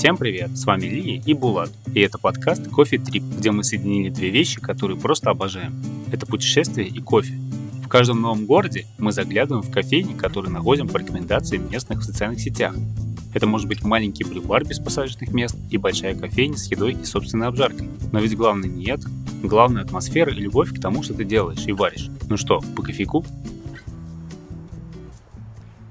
Всем привет, с вами Лия и Булат, и это подкаст Кофе Трип, где мы соединили две вещи, которые просто обожаем. Это путешествие и кофе. В каждом новом городе мы заглядываем в кофейни, которые находим по рекомендациям местных в социальных сетях. Это может быть маленький брюбар без посадочных мест и большая кофейня с едой и собственной обжаркой. Но ведь главное не это. Главное атмосфера и любовь к тому, что ты делаешь и варишь. Ну что, по кофейку?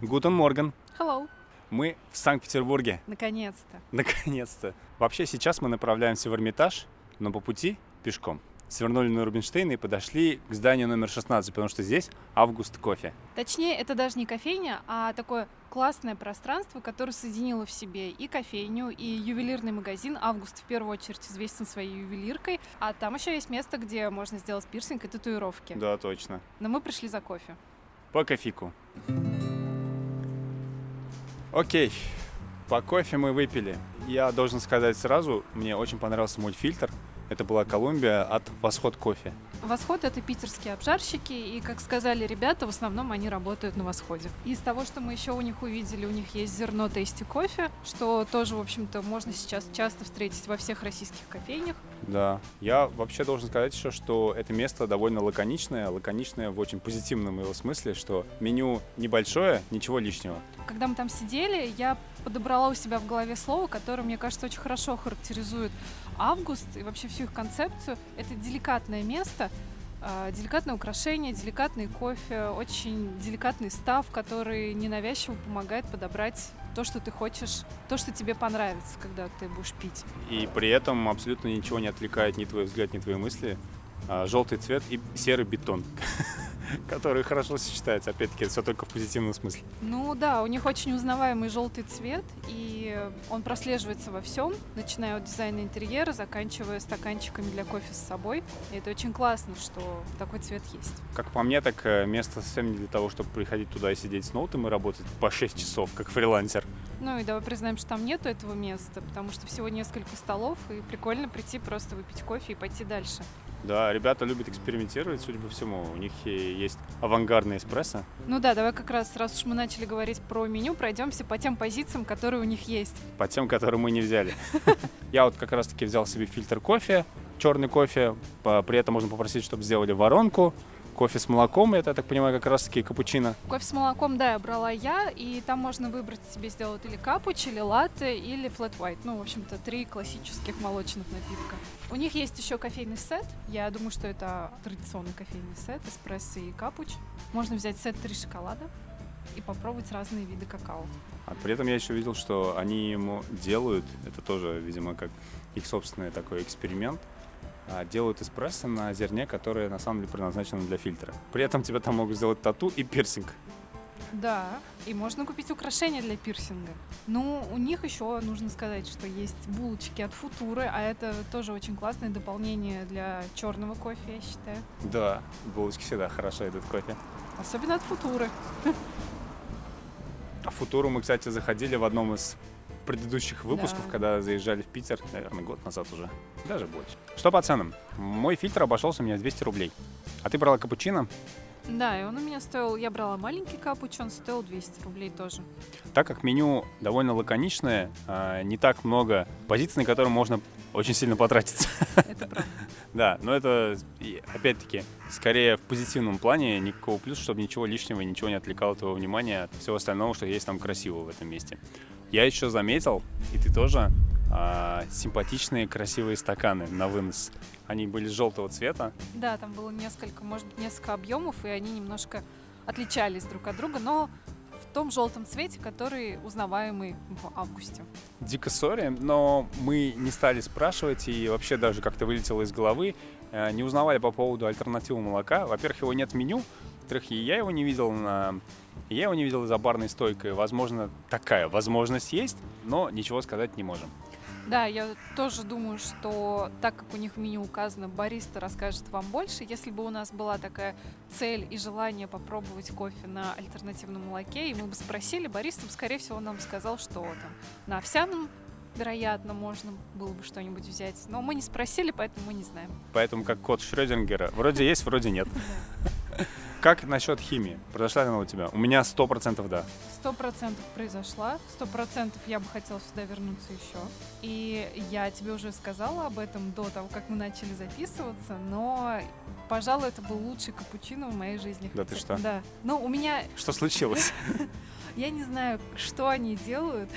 Гутен Морган. Hello. Мы в Санкт-Петербурге. Наконец-то. Наконец-то. Вообще сейчас мы направляемся в Эрмитаж, но по пути пешком. Свернули на Рубинштейна и подошли к зданию номер 16, потому что здесь август кофе. Точнее, это даже не кофейня, а такое классное пространство, которое соединило в себе и кофейню, и ювелирный магазин. Август в первую очередь известен своей ювелиркой, а там еще есть место, где можно сделать пирсинг и татуировки. Да, точно. Но мы пришли за кофе. По кофейку. Окей, по кофе мы выпили. Я должен сказать сразу, мне очень понравился мой фильтр. Это была Колумбия от Восход кофе. Восход — это питерские обжарщики, и, как сказали ребята, в основном они работают на Восходе. Из того, что мы еще у них увидели, у них есть зерно тейсти кофе, что тоже, в общем-то, можно сейчас часто встретить во всех российских кофейнях. Да, я вообще должен сказать еще, что это место довольно лаконичное, лаконичное в очень позитивном его смысле, что меню небольшое, ничего лишнего. Когда мы там сидели, я подобрала у себя в голове слово, которое, мне кажется, очень хорошо характеризует август и вообще всю их концепцию. Это деликатное место, э, деликатное украшение, деликатный кофе, очень деликатный став, который ненавязчиво помогает подобрать то, что ты хочешь, то, что тебе понравится, когда ты будешь пить. И при этом абсолютно ничего не отвлекает ни твой взгляд, ни твои мысли. А, желтый цвет и серый бетон. который хорошо сочетается. Опять-таки, все только в позитивном смысле. Ну да, у них очень узнаваемый желтый цвет, и он прослеживается во всем, начиная от дизайна интерьера, заканчивая стаканчиками для кофе с собой. И это очень классно, что такой цвет есть. Как по мне, так э, место совсем не для того, чтобы приходить туда и сидеть с ноутом и работать по 6 часов, как фрилансер. Ну и давай признаем, что там нету этого места, потому что всего несколько столов, и прикольно прийти просто выпить кофе и пойти дальше. Да, ребята любят экспериментировать, судя по всему. У них есть авангардный эспрессо. Ну да, давай как раз, раз уж мы начали говорить про меню, пройдемся по тем позициям, которые у них есть. По тем, которые мы не взяли. Я вот как раз-таки взял себе фильтр кофе, черный кофе. При этом можно попросить, чтобы сделали воронку кофе с молоком, это, я так понимаю, как раз-таки капучино. Кофе с молоком, да, я брала я, и там можно выбрать себе сделать или капуч, или латте, или флэт white. Ну, в общем-то, три классических молочных напитка. У них есть еще кофейный сет. Я думаю, что это традиционный кофейный сет, эспрессо и капуч. Можно взять сет три шоколада и попробовать разные виды какао. А при этом я еще видел, что они ему делают, это тоже, видимо, как их собственный такой эксперимент, делают эспрессо на зерне, которое на самом деле предназначено для фильтра. При этом тебе там могут сделать тату и пирсинг. Да, и можно купить украшения для пирсинга. Ну, у них еще нужно сказать, что есть булочки от Футуры, а это тоже очень классное дополнение для черного кофе, я считаю. Да, булочки всегда хорошо идут кофе. Особенно от Футуры. А Футуру мы, кстати, заходили в одном из предыдущих выпусков, да. когда заезжали в Питер, наверное, год назад уже, даже больше. Что по ценам? Мой фильтр обошелся мне 200 рублей. А ты брала капучино? Да, и он у меня стоил, я брала маленький капуч, он стоил 200 рублей тоже. Так как меню довольно лаконичное, а, не так много позиций, на которые можно очень сильно потратиться. Это правда. Да, но это, опять-таки, скорее в позитивном плане, никакого плюса, чтобы ничего лишнего, ничего не отвлекало твоего внимания от всего остального, что есть там красивого в этом месте. Я еще заметил, и ты тоже, а, симпатичные красивые стаканы на вынос. Они были желтого цвета. Да, там было несколько, может быть, несколько объемов, и они немножко отличались друг от друга, но в том желтом цвете, который узнаваемый в августе. Дико сори, но мы не стали спрашивать и вообще даже как-то вылетело из головы. Э, не узнавали по поводу альтернативы молока. Во-первых, его нет в меню. Во-вторых, я его не видел на я его не видел за барной стойкой. Возможно, такая возможность есть, но ничего сказать не можем. Да, я тоже думаю, что так как у них в меню указано, бариста расскажет вам больше. Если бы у нас была такая цель и желание попробовать кофе на альтернативном молоке, и мы бы спросили, бариста, скорее всего, нам сказал, что там на овсяном вероятно, можно было бы что-нибудь взять. Но мы не спросили, поэтому мы не знаем. Поэтому как код Шрёдингера. Вроде есть, вроде нет. как насчет химии? Произошла ли она у тебя? У меня сто процентов да. Сто процентов произошла. Сто процентов я бы хотела сюда вернуться еще. И я тебе уже сказала об этом до того, как мы начали записываться, но, пожалуй, это был лучший капучино в моей жизни. Да ты что? Да. Ну, у меня... Что случилось? Я не знаю, что они делают.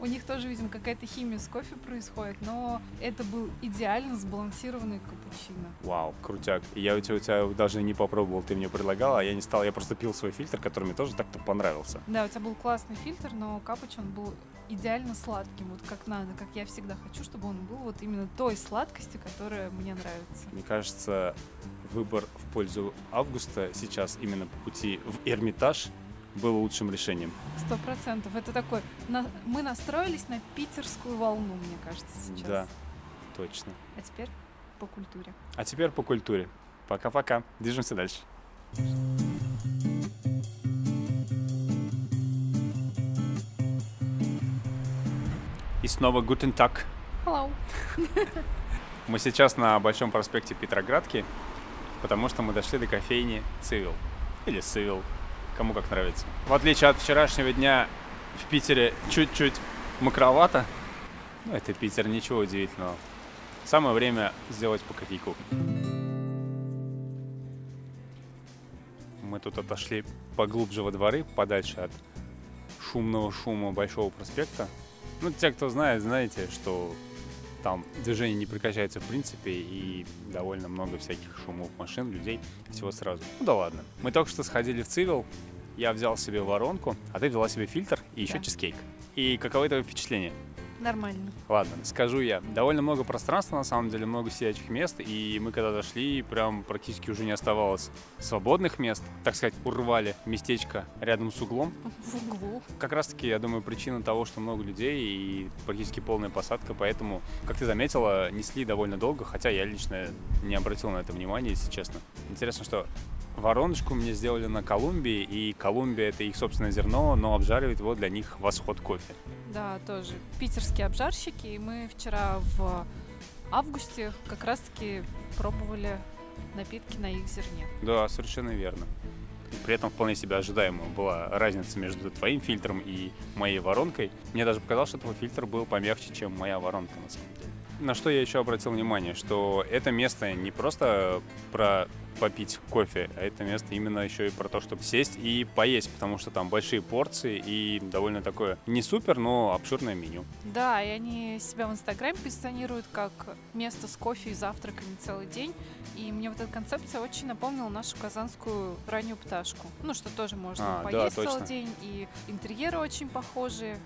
У них тоже, видимо, какая-то химия с кофе происходит, но это был идеально сбалансированный капучино. Вау, крутяк. Я у тебя, у тебя даже не попробовал, ты мне предлагала, а я не стал, я просто пил свой фильтр, который мне тоже так-то понравился. Да, у тебя был классный фильтр, но капуч, он был идеально сладким, вот как надо, как я всегда хочу, чтобы он был вот именно той сладкости, которая мне нравится. Мне кажется, выбор в пользу Августа сейчас именно по пути в Эрмитаж было лучшим решением. Сто процентов. Это такой... На, мы настроились на питерскую волну, мне кажется, сейчас. Да, точно. А теперь по культуре. А теперь по культуре. Пока-пока. Движемся дальше. И снова Guten Tag. Hello. Мы сейчас на Большом проспекте Петроградки, потому что мы дошли до кофейни Цивил. Или Цивил, кому как нравится. В отличие от вчерашнего дня в Питере чуть-чуть мокровато. Ну, это Питер, ничего удивительного. Самое время сделать по кофейку. Мы тут отошли поглубже во дворы, подальше от шумного шума Большого проспекта. Ну, те, кто знает, знаете, что там движение не прекращается в принципе и довольно много всяких шумов машин, людей, всего сразу. Ну да ладно. Мы только что сходили в Цивил, я взял себе воронку, а ты взяла себе фильтр и еще Да. чизкейк. И каково твое впечатление? Нормально. Ладно, скажу я. Довольно много пространства, на самом деле, много сидячих мест, и мы когда дошли, прям практически уже не оставалось свободных мест. Так сказать, урвали местечко рядом с углом. В углу. Как раз-таки, я думаю, причина того, что много людей и практически полная посадка, поэтому, как ты заметила, несли довольно долго, хотя я лично не обратил на это внимания, если честно. Интересно, что вороночку мне сделали на Колумбии, и Колумбия — это их собственное зерно, но обжаривает его для них восход кофе. Да, тоже. Питерские обжарщики. И мы вчера в августе как раз-таки пробовали напитки на их зерне. Да, совершенно верно. При этом вполне себе ожидаемо была разница между твоим фильтром и моей воронкой. Мне даже показалось, что твой фильтр был помягче, чем моя воронка на самом деле. На что я еще обратил внимание, что это место не просто про попить кофе, а это место именно еще и про то, чтобы сесть и поесть, потому что там большие порции и довольно такое не супер, но обширное меню. Да, и они себя в Инстаграме позиционируют как место с кофе и завтраками целый день. И мне вот эта концепция очень напомнила нашу казанскую раннюю пташку. Ну, что тоже можно А, да, поесть точно. целый день, и интерьеры очень похожие.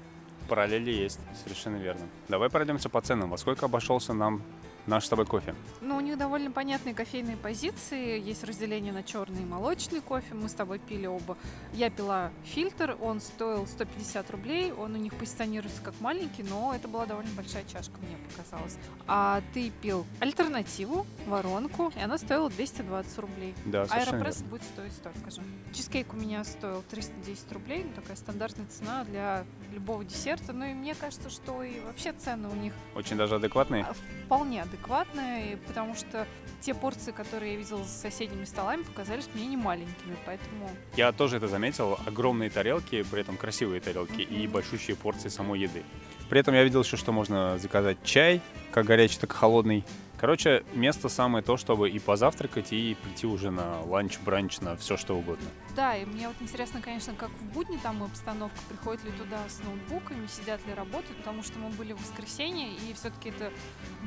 Параллели есть, совершенно верно. Давай пройдемся по ценам. Во сколько обошелся нам наш с тобой кофе? Ну, у них довольно понятные кофейные позиции. Есть разделение на черный и молочный кофе. Мы с тобой пили оба. Я пила фильтр, он стоил 150 рублей. Он у них позиционируется как маленький, но это была довольно большая чашка, мне показалось. А ты пил альтернативу, воронку, и она стоила 220 рублей. Да, Аэропресс верно. будет стоить столько же. Чизкейк у меня стоил 310 рублей, ну, такая стандартная цена для любого десерта. Ну и мне кажется, что и вообще цены у них Очень даже адекватные. Вполне адекватная, и потому что те порции, которые я видела за соседними столами, показались мне не маленькими, поэтому Я тоже это заметил. Огромные тарелки, при этом красивые тарелки и Мгм. большущие порции самой еды. При этом я видел еще, что можно заказать чай, как горячий, так и холодный. Короче, место самое то, чтобы и позавтракать, и прийти уже на ланч, бранч, на все что угодно. да, и мне вот интересно, конечно, как в будни там обстановка, приходят ли туда с ноутбуками, сидят ли работают, потому что мы были в воскресенье, и все-таки это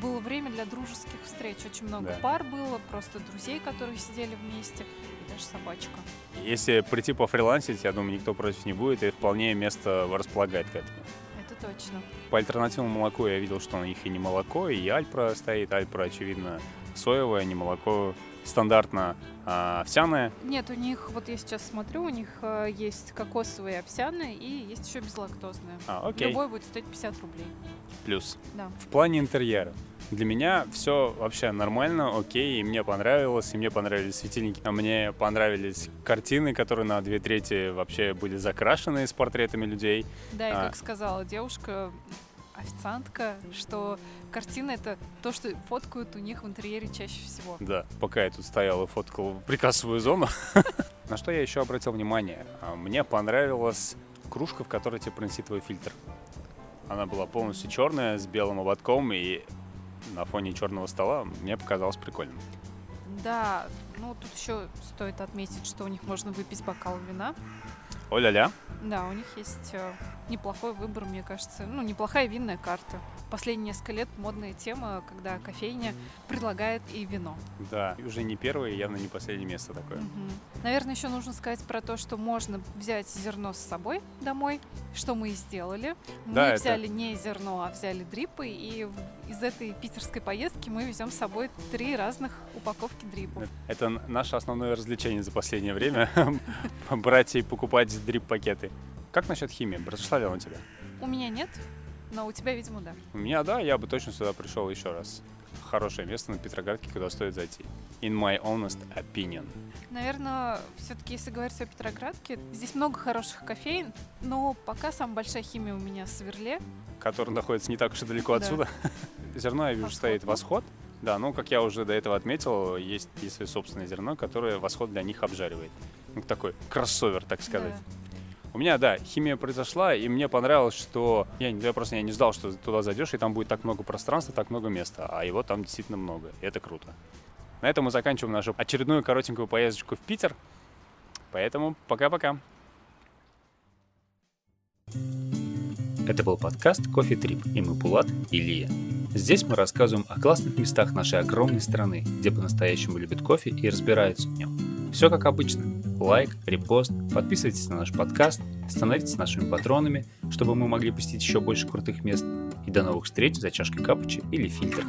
было время для дружеских встреч, очень много Да. пар было, просто друзей, которые сидели вместе, и даже собачка. Если прийти пофрилансить, я думаю, никто против не будет, и вполне место располагает к этому. Это точно. По альтернативному молоку я видел, что у них и не молоко, и альпра стоит. Альпра, очевидно, соевое, не молоко стандартно а, овсяное. Нет, у них, вот я сейчас смотрю, у них э, есть кокосовые овсяные и есть еще безлактозные. А, окей, Любой будет стоить 50 рублей. плюс. Да. В плане интерьера. Для меня все вообще нормально, окей, и мне понравилось, и мне понравились светильники, а мне понравились картины, которые на две трети вообще были закрашены с портретами людей. Да, и А. как сказала девушка, официантка, что картина это то, что фоткают у них в интерьере чаще всего. Да, пока я тут стоял и фоткал прикассовую зону. На что я еще обратил внимание? А, мне понравилась кружка, в которой тебе твой фильтр. Она была полностью черная, с белым ободком, и на фоне черного стола мне показалось прикольным. Да, ну тут еще стоит отметить, что у них можно выпить бокал вина. О-ля-ля. Да, у них есть э, неплохой выбор, мне кажется. Ну, неплохая винная карта. Последние несколько лет модная тема, когда кофейня предлагает и вино. Да, уже не первое, явно не последнее место такое. Угу. Наверное, еще нужно сказать про то, что можно взять зерно с собой домой, что мы и сделали. Да, мы это... взяли не зерно, а взяли дрипы, и из этой питерской поездки мы везем с собой три разных упаковки дрипов. Это наше основное развлечение за последнее время. Брать и покупать дрип-пакеты. Как насчет химии? Произошла ли она у тебя? У меня нет, но у тебя, видимо, да. У меня, да, я бы точно сюда пришел еще раз. Хорошее место на Петроградке, куда стоит зайти. In my honest opinion. Наверное, все-таки, если говорить о Петроградке, здесь много хороших кофеин, но пока самая большая химия у меня в Сверле. Который находится не так уж и далеко да. отсюда. Зерно, я вижу, стоит восход. Да, ну, как я уже до этого отметил, есть и свое собственное зерно, которое восход для них обжаривает. Ну, такой кроссовер, так сказать. Да. У меня, да, химия произошла, и мне понравилось, что я, я просто я не ждал, что туда зайдешь, и там будет так много пространства, так много места, а его там действительно много, и это круто. На этом мы заканчиваем нашу очередную коротенькую поездочку в Питер. Поэтому пока-пока. Это был подкаст «Кофе Трип» и мы Пулат и Лия. Здесь мы рассказываем о классных местах нашей огромной страны, где по-настоящему любят кофе и разбираются в нем. Все как обычно лайк, репост, подписывайтесь на наш подкаст, становитесь нашими патронами, чтобы мы могли посетить еще больше крутых мест. И до новых встреч за чашкой капучи или фильтр.